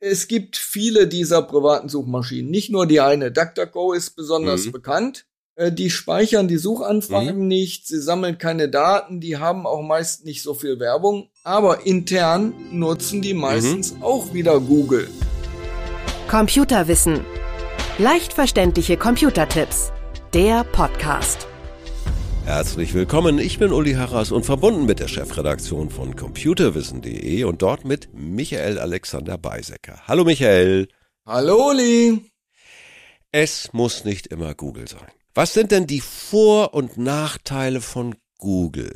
es gibt viele dieser privaten Suchmaschinen, nicht nur die eine. DuckDuckGo ist besonders mhm. bekannt. Äh, die speichern die Suchanfragen mhm. nicht, sie sammeln keine Daten, die haben auch meist nicht so viel Werbung, aber intern nutzen die meistens mhm. auch wieder Google. Computerwissen. Leicht verständliche Computertipps. Der Podcast. Herzlich willkommen, ich bin Uli Harras und verbunden mit der Chefredaktion von computerwissen.de und dort mit Michael Alexander Beisecker. Hallo Michael. Hallo Uli. Es muss nicht immer Google sein. Was sind denn die Vor- und Nachteile von Google?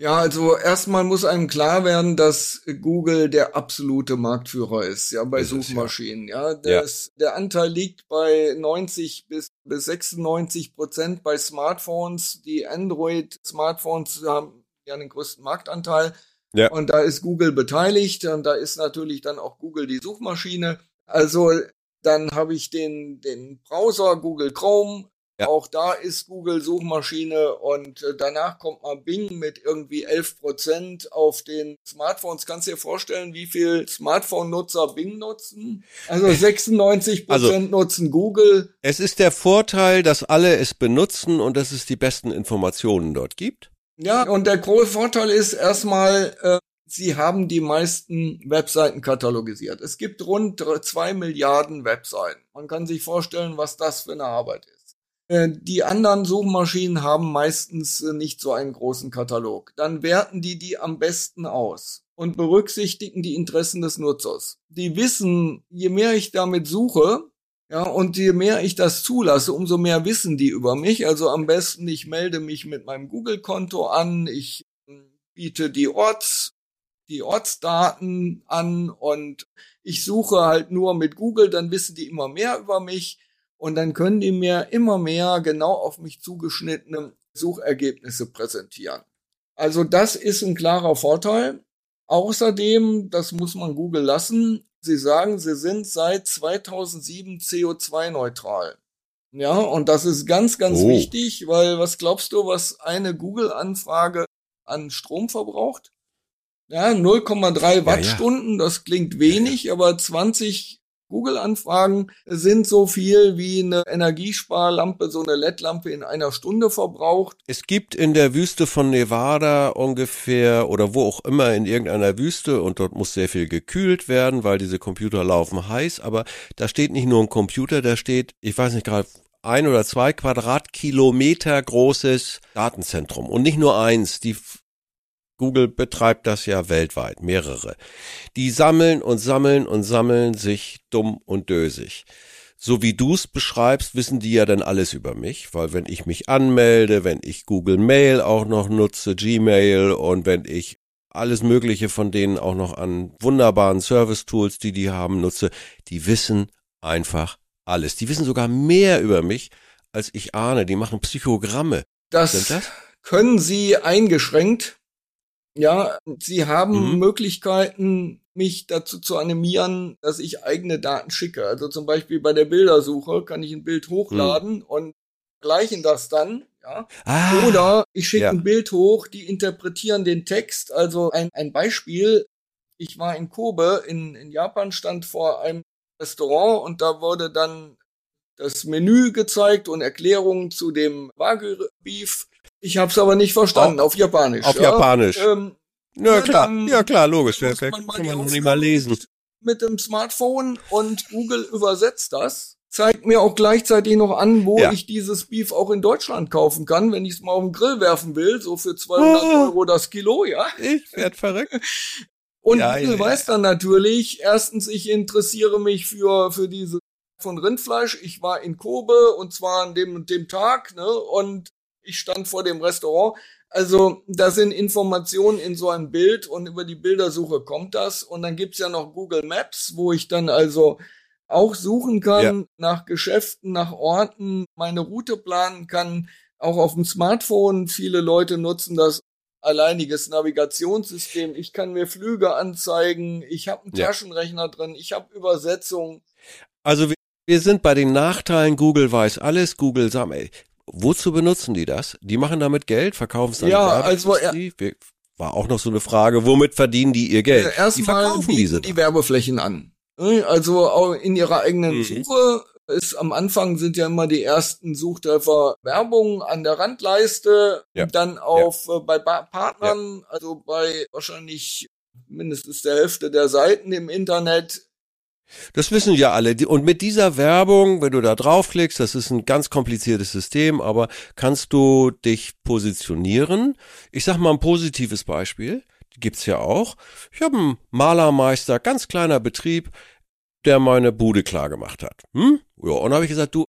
Ja, also erstmal muss einem klar werden, dass Google der absolute Marktführer ist, ja, bei ist Suchmaschinen. Es, ja, ja das, ja. der Anteil liegt bei 90 bis, bis 96 Prozent bei Smartphones. Die Android-Smartphones haben ja den größten Marktanteil. Ja. Und da ist Google beteiligt und da ist natürlich dann auch Google die Suchmaschine. Also dann habe ich den, den Browser Google Chrome, ja. Auch da ist Google Suchmaschine und äh, danach kommt mal Bing mit irgendwie 11 Prozent auf den Smartphones. Kannst du dir vorstellen, wie viel Smartphone-Nutzer Bing nutzen? Also 96 Prozent also, nutzen Google. Es ist der Vorteil, dass alle es benutzen und dass es die besten Informationen dort gibt. Ja, und der große Vorteil ist erstmal, äh, Sie haben die meisten Webseiten katalogisiert. Es gibt rund zwei Milliarden Webseiten. Man kann sich vorstellen, was das für eine Arbeit ist. Äh, die anderen Suchmaschinen haben meistens äh, nicht so einen großen Katalog. Dann werten die die am besten aus und berücksichtigen die Interessen des Nutzers. Die wissen, je mehr ich damit suche, ja, und je mehr ich das zulasse, umso mehr wissen die über mich. Also am besten, ich melde mich mit meinem Google-Konto an, ich hm, biete die Orts, die Ortsdaten an und ich suche halt nur mit Google, dann wissen die immer mehr über mich und dann können die mir immer mehr genau auf mich zugeschnittene Suchergebnisse präsentieren. Also das ist ein klarer Vorteil. Außerdem, das muss man Google lassen, sie sagen, sie sind seit 2007 CO2-neutral. Ja, und das ist ganz, ganz oh. wichtig, weil was glaubst du, was eine Google-Anfrage an Strom verbraucht? Ja, 0,3 Wattstunden, ja, ja. das klingt wenig, ja, aber 20 Google-Anfragen sind so viel wie eine Energiesparlampe, so eine LED-Lampe in einer Stunde verbraucht. Es gibt in der Wüste von Nevada ungefähr oder wo auch immer in irgendeiner Wüste und dort muss sehr viel gekühlt werden, weil diese Computer laufen heiß, aber da steht nicht nur ein Computer, da steht, ich weiß nicht gerade, ein oder zwei Quadratkilometer großes Datenzentrum und nicht nur eins. Die Google betreibt das ja weltweit, mehrere. Die sammeln und sammeln und sammeln sich dumm und dösig. So wie du es beschreibst, wissen die ja dann alles über mich, weil wenn ich mich anmelde, wenn ich Google Mail auch noch nutze, Gmail und wenn ich alles Mögliche von denen auch noch an wunderbaren Service-Tools, die die haben, nutze, die wissen einfach alles. Die wissen sogar mehr über mich, als ich ahne. Die machen Psychogramme. Das, das? können sie eingeschränkt ja, sie haben mhm. Möglichkeiten, mich dazu zu animieren, dass ich eigene Daten schicke. Also zum Beispiel bei der Bildersuche kann ich ein Bild hochladen mhm. und gleichen das dann. Ja. Ah, Oder ich schicke ja. ein Bild hoch, die interpretieren den Text. Also ein, ein Beispiel. Ich war in Kobe in, in Japan, stand vor einem Restaurant und da wurde dann das Menü gezeigt und Erklärungen zu dem Wagyu Beef ich habe es aber nicht verstanden, auf, auf Japanisch. Auf ja. Japanisch. Ähm, ja, klar, ja klar, logisch. Wer, kann man noch nicht mal lesen. Mit dem Smartphone und Google übersetzt das. Zeigt mir auch gleichzeitig noch an, wo ja. ich dieses Beef auch in Deutschland kaufen kann, wenn ich es mal auf den Grill werfen will, so für 200 oh, Euro das Kilo, ja. Ich werd verrückt. Und ja, Google ja, weiß dann natürlich, erstens, ich interessiere mich für, für diese von Rindfleisch. Ich war in Kobe und zwar an dem und dem Tag, ne, und ich stand vor dem Restaurant. Also da sind Informationen in so einem Bild und über die Bildersuche kommt das. Und dann gibt's ja noch Google Maps, wo ich dann also auch suchen kann ja. nach Geschäften, nach Orten, meine Route planen kann, auch auf dem Smartphone. Viele Leute nutzen das alleiniges Navigationssystem. Ich kann mir Flüge anzeigen, ich habe einen ja. Taschenrechner drin, ich habe Übersetzung. Also wir sind bei den Nachteilen, Google weiß alles, Google sammelt. Wozu benutzen die das? Die machen damit Geld, verkaufen es dann Ja, also er, war auch noch so eine Frage, womit verdienen die ihr Geld? Erstmal bieten diese die Werbeflächen an. Also auch in ihrer eigenen Mhm. Suche ist am Anfang sind ja immer die ersten Suchtreffer Werbung an der Randleiste, Ja. dann auf äh, bei ba Partnern, also bei wahrscheinlich mindestens der Hälfte der Seiten im Internet. Das wissen ja alle. Und mit dieser Werbung, wenn du da draufklickst, das ist ein ganz kompliziertes System, aber kannst du dich positionieren? Ich sag mal ein positives Beispiel. Gibt's ja auch. Ich habe einen Malermeister, ganz kleiner Betrieb, der meine Bude klar gemacht hat. Hm? Ja, und habe ich gesagt, du,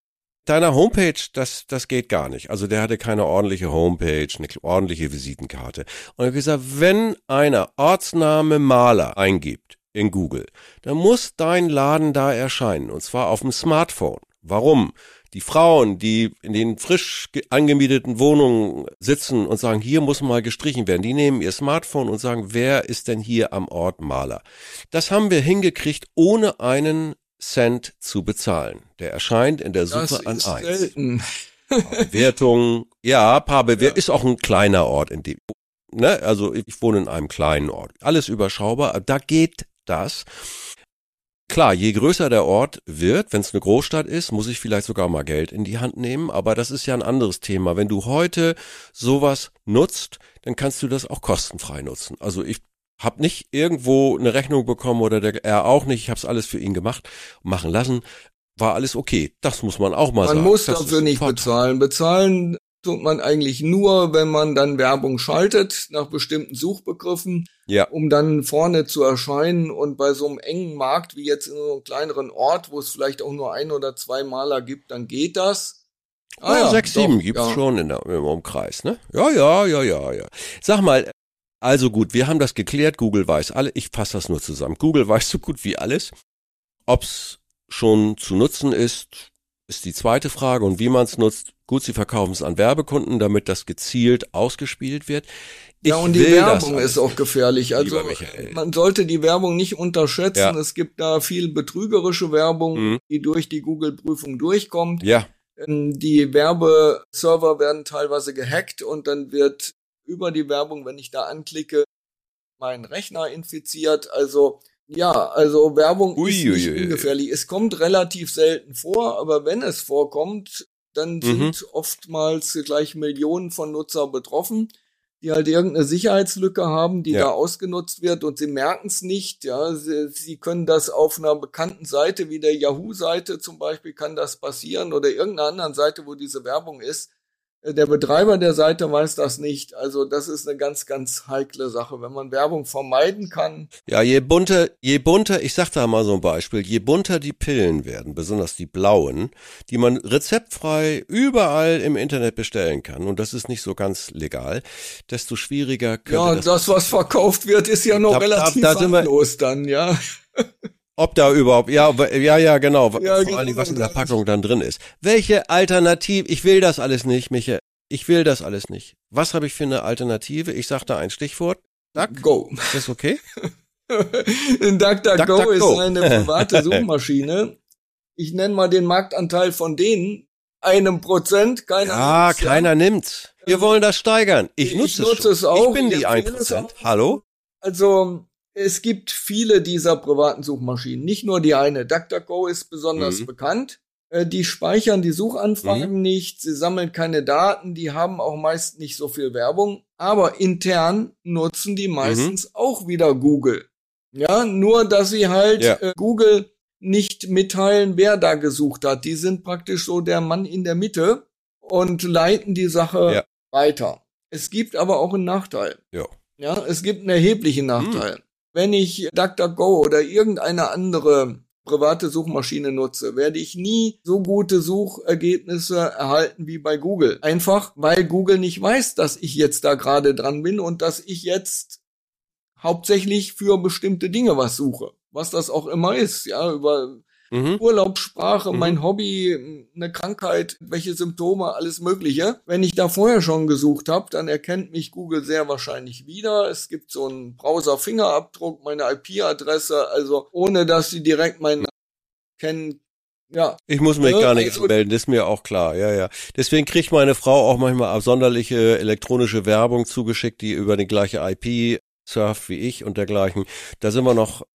deiner Homepage, das, das geht gar nicht. Also der hatte keine ordentliche Homepage, eine ordentliche Visitenkarte. Und habe gesagt, wenn einer Ortsname Maler eingibt in Google, dann muss dein Laden da erscheinen. Und zwar auf dem Smartphone. Warum? Die Frauen, die in den frisch ge- angemieteten Wohnungen sitzen und sagen, hier muss mal gestrichen werden, die nehmen ihr Smartphone und sagen, wer ist denn hier am Ort Maler? Das haben wir hingekriegt, ohne einen Cent zu bezahlen. Der erscheint in der Suche an ist eins. selten. Bewertungen, ja, paar Bewertungen, Ja. ist auch ein kleiner Ort, in dem, ne, also ich wohne in einem kleinen Ort. Alles überschaubar, da geht das. Klar, je größer der Ort wird, wenn es eine Großstadt ist, muss ich vielleicht sogar mal Geld in die Hand nehmen, aber das ist ja ein anderes Thema. Wenn du heute sowas nutzt, dann kannst du das auch kostenfrei nutzen. Also ich habe nicht irgendwo eine Rechnung bekommen oder der, er auch nicht, ich habe es alles für ihn gemacht, machen lassen, war alles okay. Das muss man auch mal Man sagen. muss Das dafür nicht bezahlen. Bezahlen tut man eigentlich nur, wenn man dann Werbung schaltet nach bestimmten Suchbegriffen, Ja. um dann vorne zu erscheinen. Und bei so einem engen Markt wie jetzt in so einem kleineren Ort, wo es vielleicht auch nur ein oder zwei Maler gibt, dann geht das. Ah ja, sechs, sieben doch, gibt's ja. schon in der, im Umkreis, ne? Ja, ja, ja, ja, ja. Sag mal, also gut, wir haben das geklärt, Google weiß alle, ich fasse das nur zusammen. Google weiß so gut wie alles. Ob's schon zu nutzen ist, ist die zweite Frage und wie man es nutzt. Gut, sie verkaufen es an Werbekunden, damit das gezielt ausgespielt wird. Ich ja, und die Werbung ist auch gefährlich. Also man sollte die Werbung nicht unterschätzen. Ja. Es gibt da viel betrügerische Werbung, Mhm. die durch die Google-Prüfung durchkommt. Ja, Ähm, Die Werbeserver werden teilweise gehackt und dann wird über die Werbung, wenn ich da anklicke, mein Rechner infiziert. Also ja, also Werbung Ui, ist nicht ungefährlich. Es kommt relativ selten vor, aber wenn es vorkommt, dann Mhm. sind oftmals gleich Millionen von Nutzer betroffen, die halt irgendeine Sicherheitslücke haben, die Ja. da ausgenutzt wird und sie merken es nicht. Ja, sie, sie können das auf einer bekannten Seite wie der Yahoo-Seite zum Beispiel kann das passieren oder irgendeiner anderen Seite, wo diese Werbung ist. Äh, Der Betreiber der Seite weiß das nicht. Also das ist eine ganz, ganz heikle Sache. Wenn man Werbung vermeiden kann, Ja, je bunter, je bunter, ich sag da mal so ein Beispiel, je bunter die Pillen werden, besonders die blauen, die man rezeptfrei überall im Internet bestellen kann, und das ist nicht so ganz legal, desto schwieriger könnte ja, das, das, was verkauft wird, ist ja noch Da- da- relativ da sind wir- harmlos dann, ja. ob da überhaupt, ja, ja, ja, genau, Ja, vor genau, allen Dingen, was in der das- Packung dann drin ist. Welche Alternative, ich will das alles nicht, Michael, ich will das alles nicht. Was habe ich für eine Alternative? Ich sag da ein Stichwort. Duck, Go. ist das okay? DuckDuckGo DuckDuckGo. ist eine private Suchmaschine. Ich nenne mal den Marktanteil von denen. Einem Prozent, keiner. Ja, nimmt's, keiner nimmt's. Wir wollen das steigern. Ich Ich nutze, nutze schon. es auch. Ich bin die es 1%. auch. Hallo? Also, es gibt viele dieser privaten Suchmaschinen. Nicht nur die eine. DuckDuckGo ist besonders Mhm. bekannt. Äh, Die speichern die Suchanfragen nicht. Sie sammeln keine Daten. Die haben auch meist nicht so viel Werbung. Aber intern nutzen die meistens auch wieder Google. Ja, nur dass sie halt Ja. äh, Google nicht mitteilen, wer da gesucht hat. Die sind praktisch so der Mann in der Mitte und leiten die Sache Ja. weiter. Es gibt aber auch einen Nachteil. Ja. Ja, es gibt einen erheblichen Nachteil. Wenn ich DuckDuckGo oder irgendeine andere private Suchmaschine nutze, werde ich nie so gute Suchergebnisse erhalten wie bei Google. Einfach, weil Google nicht weiß, dass ich jetzt da gerade dran bin und dass ich jetzt hauptsächlich für bestimmte Dinge was suche. Was das auch immer ist, ja, über Mhm. Urlaubssprache, Mhm. mein Hobby, eine Krankheit, welche Symptome, alles Mögliche. Wenn ich da vorher schon gesucht habe, dann erkennt mich Google sehr wahrscheinlich wieder. Es gibt so einen Browser-Fingerabdruck, meine IP-Adresse, also ohne dass sie direkt meinen Namen kennen. Ja, Ich muss mich Ja, gar nicht also- anmelden, das ist mir auch klar, ja, ja. Deswegen kriegt meine Frau auch manchmal absonderliche elektronische Werbung zugeschickt, die über die gleiche IP surft wie ich und dergleichen. Da sind wir noch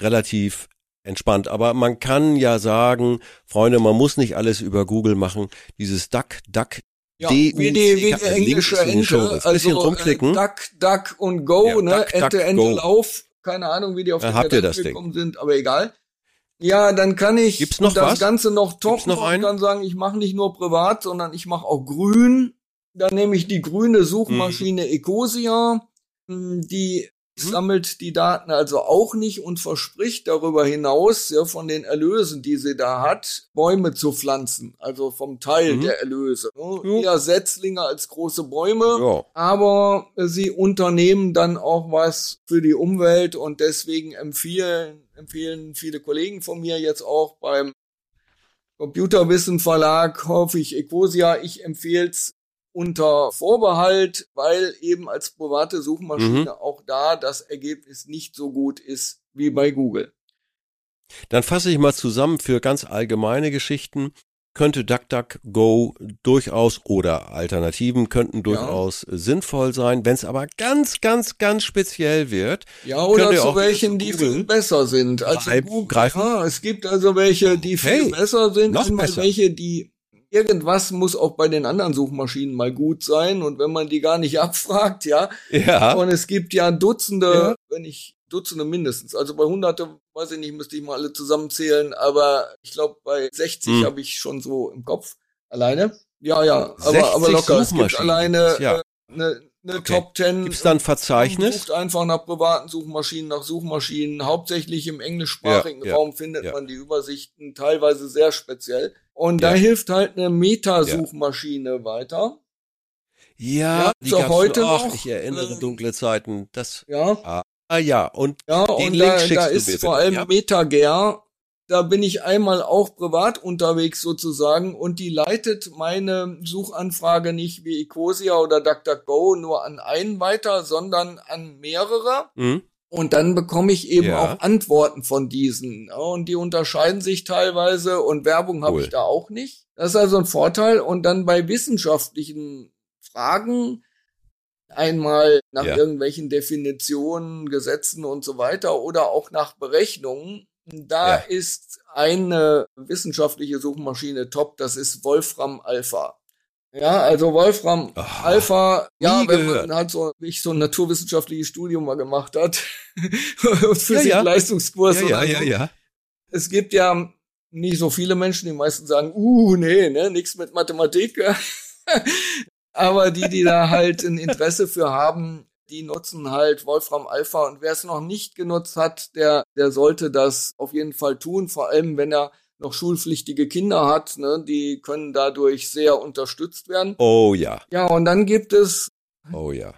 relativ entspannt. Aber man kann ja sagen, Freunde, man muss nicht alles über Google machen. Dieses Duck, Duck, ja, wie die, wie die englische Ente, also rumklicken. Äh, Duck, Duck und Go, ja, ne, Duck, Ente, Ente. Lauf. Keine Ahnung, wie die auf die Ente gekommen Ding. sind, aber egal. Ja, dann kann ich Gibt's noch das was? Ganze noch toppen noch und kann sagen, ich mache nicht nur privat, sondern ich mache auch grün. Dann nehme ich die grüne Suchmaschine mhm. Ecosia, hm, die mhm. sammelt die Daten also auch nicht und verspricht darüber hinaus, ja, von den Erlösen, die sie da hat, Bäume zu pflanzen, also vom Teil mhm. der Erlöse. Ne? Eher Setzlinge als große Bäume, ja. aber sie unternehmen dann auch was für die Umwelt und deswegen empfehlen, empfehlen viele Kollegen von mir jetzt auch beim Computerwissen Verlag, hoffe ich, Ecosia, ich empfehle es unter Vorbehalt, weil eben als private Suchmaschine mhm. auch da das Ergebnis nicht so gut ist wie bei Google. Dann fasse ich mal zusammen für ganz allgemeine Geschichten könnte DuckDuckGo durchaus oder Alternativen könnten durchaus ja. sinnvoll sein. Wenn es aber ganz, ganz, ganz speziell wird. Ja, oder zu welchen, die viel besser sind als Greif, Google. Greifen. Ja, es gibt also welche, die viel hey, besser sind, noch besser. welche, die irgendwas muss auch bei den anderen Suchmaschinen mal gut sein und wenn man die gar nicht abfragt, ja. Ja. Und es gibt ja Dutzende, ja. wenn ich Dutzende mindestens. Also bei Hunderte, weiß ich nicht, müsste ich mal alle zusammenzählen, aber ich glaube bei 60 hm. habe ich schon so im Kopf alleine. Ja, ja, aber, aber locker. Es gibt alleine ja. äh, eine, eine okay. Top 10. Gibt's da ein Verzeichnis? Sucht einfach nach privaten Suchmaschinen, nach Suchmaschinen. Hauptsächlich im englischsprachigen ja, Raum findet ja. man die Übersichten, teilweise sehr speziell. Und da hilft halt eine Metasuchmaschine weiter. Ja, die gab's heute noch. Ach, ich erinnere äh, dunkle Zeiten. Das, ja. Ah, ja, und ja, und Link da, da ist vor allem ja. MetaGer. Da bin ich einmal auch privat unterwegs sozusagen und die leitet meine Suchanfrage nicht wie Ecosia oder DuckDuckGo nur an einen weiter, sondern an mehrere. Mhm. Und dann bekomme ich eben ja. auch Antworten von diesen. Und die unterscheiden sich teilweise und Werbung habe cool. ich da auch nicht. Das ist also ein Vorteil. Und dann bei wissenschaftlichen Fragen einmal nach ja. irgendwelchen Definitionen, Gesetzen und so weiter oder auch nach Berechnungen. Da ja. ist eine wissenschaftliche Suchmaschine top, das ist Wolfram Alpha. Ja, also Wolfram Ach, Alpha, ja, wenn gehört. man halt so, wie ich so ein naturwissenschaftliches Studium mal gemacht hat Physik-Leistungskurs. Ja, ja, ja, ja, ja. Es gibt ja nicht so viele Menschen, die meisten sagen, uh, nee, ne, nichts mit Mathematik. Aber die, die da halt ein Interesse für haben, die nutzen halt Wolfram Alpha und wer es noch nicht genutzt hat, der, der sollte das auf jeden Fall tun, vor allem wenn er noch schulpflichtige Kinder hat, ne, die können dadurch sehr unterstützt werden. Oh ja. Ja, und dann gibt es. Oh ja.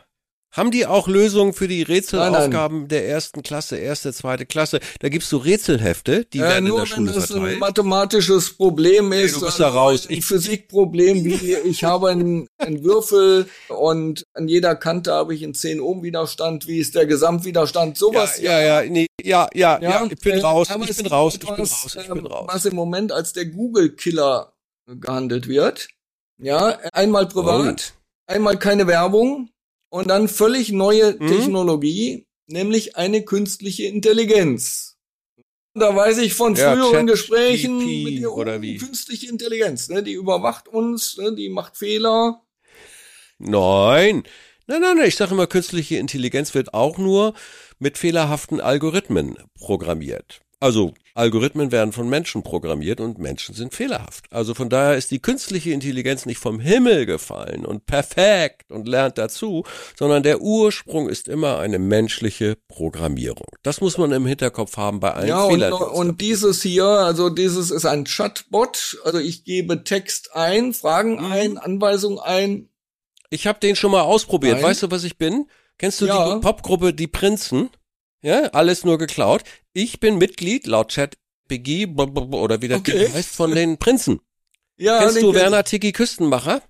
Haben die auch Lösungen für die Rätselaufgaben nein, nein. der ersten Klasse, erste, zweite Klasse? Da gibst du Rätselhefte, die äh, werden in der Schule wenn verteilt. ein mathematisches Problem ist, hey, du bist da raus. ein Physikproblem, wie ich habe einen, einen Würfel und an jeder Kante habe ich einen 10 Ohm Widerstand, wie ist der Gesamtwiderstand, sowas. Ja, ja, ja, nee, ja, ja, ja, ja, ich bin äh, raus, ich bin raus, ich bin raus, ich bin raus. Was im Moment als der Google-Killer gehandelt wird. Ja, einmal privat, oh. einmal keine Werbung, und dann völlig neue mhm. Technologie, nämlich eine künstliche Intelligenz. Da weiß ich von ja, früheren Chat Gesprächen GP mit dir, oder wie? künstliche Intelligenz, ne? die überwacht uns, ne? die macht Fehler. Nein, nein, nein, nein, ich sage immer, künstliche Intelligenz wird auch nur mit fehlerhaften Algorithmen programmiert. Also Algorithmen werden von Menschen programmiert und Menschen sind fehlerhaft. Also von daher ist die künstliche Intelligenz nicht vom Himmel gefallen und perfekt und lernt dazu, sondern der Ursprung ist immer eine menschliche Programmierung. Das muss man im Hinterkopf haben bei allen ja, Fehlern. Und, und dieses hier, also dieses ist ein Chatbot. Also ich gebe Text ein, Fragen mhm. ein, Anweisungen ein. Ich habe den schon mal ausprobiert. Nein. Weißt du, was ich bin? Kennst du ja. die Popgruppe Die Prinzen? Ja, alles nur geklaut. Ich bin Mitglied laut Chat BG oder wie das okay. heißt von den Prinzen. Ja, Kennst du Werner Tiki Küstenmacher?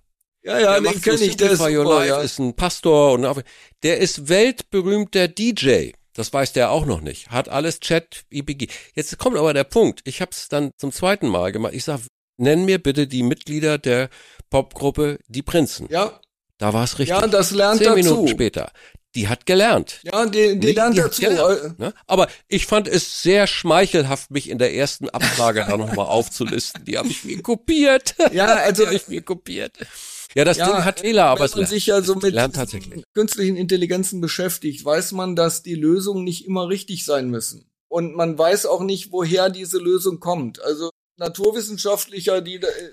Ja, ja, der den kenne ich. Der ist, Life, ja. ist ein Pastor und der ist weltberühmter DJ. Das weiß der auch noch nicht. Hat alles Chat IBG. Jetzt kommt aber der Punkt. Ich habe es dann zum zweiten Mal gemacht. Ich sag, nenn mir bitte die Mitglieder der Popgruppe Die Prinzen. Ja. Da war es richtig. Ja, das lernt Zehn dazu. Minuten später. Die hat gelernt. Ja, die, die lernt dazu. Gelernt, ne? Aber ich fand es sehr schmeichelhaft, mich in der ersten Abfrage da nochmal aufzulisten. Die habe ich mir kopiert. Ja, also die habe ich mir kopiert. Ja, das ja, Ding hat Fehler, aber es wenn man sich ja so mit lernt künstlichen Intelligenzen beschäftigt, weiß man, dass die Lösungen nicht immer richtig sein müssen. Und man weiß auch nicht, woher diese Lösung kommt. Also Naturwissenschaftlicher, die das ist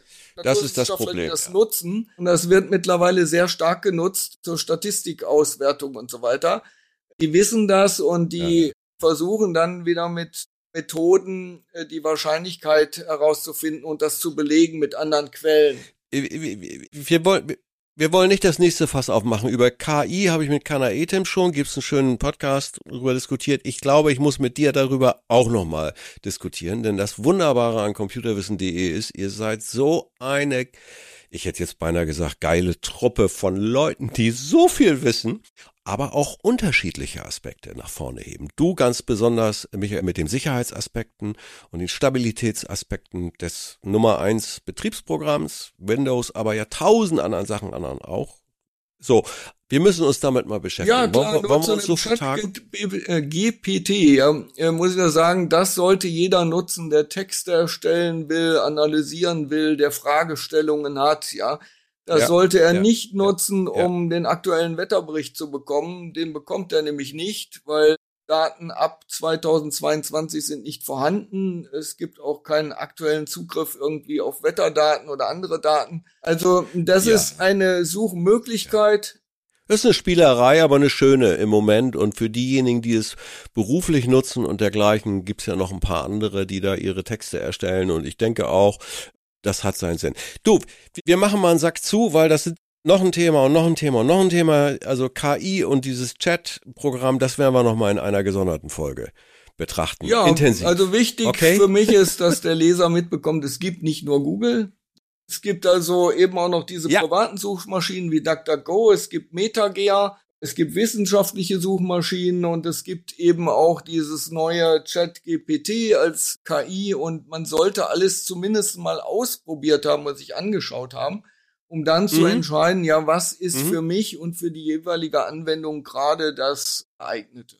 das Naturwissenschaftler, Problem, die das ja. nutzen. Und das wird mittlerweile sehr stark genutzt zur Statistikauswertung und so weiter. Die wissen das und die Ja. versuchen dann wieder mit Methoden äh, die Wahrscheinlichkeit herauszufinden und das zu belegen mit anderen Quellen. wir wollen, wir wollen nicht das nächste Fass aufmachen. Über KI habe ich mit Kana Etem schon, gibt's einen schönen Podcast darüber diskutiert. Ich glaube, ich muss mit dir darüber auch nochmal diskutieren, denn das Wunderbare an computerwissen.de ist, ihr seid so eine, ich hätte jetzt beinahe gesagt, geile Truppe von Leuten, die so viel wissen, aber auch unterschiedliche Aspekte nach vorne heben. Du ganz besonders, Michael, mit den Sicherheitsaspekten und den Stabilitätsaspekten des Nummer eins Betriebsprogramms, Windows, aber ja tausend anderen Sachen anderen auch. So, wir müssen uns damit mal beschäftigen. Ja, klar, wollen, wir- wollen wir uns so vertagen? Chat äh, GPT, ja, äh, muss ich ja sagen, das sollte jeder nutzen, der Texte erstellen will, analysieren will, der Fragestellungen hat, ja. Das Ja, sollte er ja, nicht nutzen, ja. um den aktuellen Wetterbericht zu bekommen. Den bekommt er nämlich nicht, weil Daten ab 2022 sind nicht vorhanden. Es gibt auch keinen aktuellen Zugriff irgendwie auf Wetterdaten oder andere Daten. Also das ist eine Suchmöglichkeit. Das ist eine Spielerei, aber eine schöne im Moment. Und für diejenigen, die es beruflich nutzen und dergleichen, gibt's ja noch ein paar andere, die da ihre Texte erstellen. Und ich denke auch, das hat seinen Sinn. Du, wir machen mal einen Sack zu, weil das sind noch ein Thema und noch ein Thema und noch ein Thema. Also KI und dieses Chat-Programm, das werden wir noch mal in einer gesonderten Folge betrachten. Ja, Intensiv. also wichtig Okay. für mich ist, dass der Leser mitbekommt, es gibt nicht nur Google. Es gibt also eben auch noch diese Ja. privaten Suchmaschinen wie DuckDuckGo, es gibt MetaGear, es gibt wissenschaftliche Suchmaschinen und es gibt eben auch dieses neue ChatGPT als KI und man sollte alles zumindest mal ausprobiert haben und sich angeschaut haben, um dann zu Mhm. entscheiden, ja, was ist Mhm. für mich und für die jeweilige Anwendung gerade das geeignete.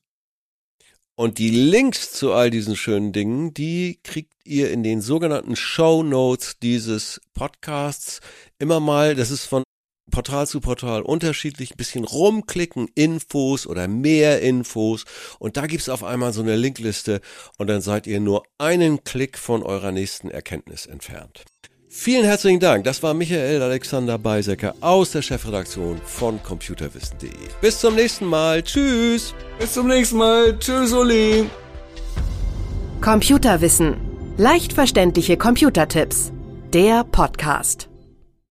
Und die Links zu all diesen schönen Dingen, die kriegt ihr in den sogenannten Show Notes dieses Podcasts immer mal. Das ist von Portal zu Portal unterschiedlich. Ein bisschen rumklicken, Infos oder mehr Infos. Und da gibt's auf einmal so eine Linkliste und dann seid ihr nur einen Klick von eurer nächsten Erkenntnis entfernt. Vielen herzlichen Dank. Das war Michael Alexander Beisecker aus der Chefredaktion von computerwissen.de. Bis zum nächsten Mal. Tschüss. Bis zum nächsten Mal. Tschüss, Uli. Computerwissen. Leicht verständliche Computertipps. Der Podcast.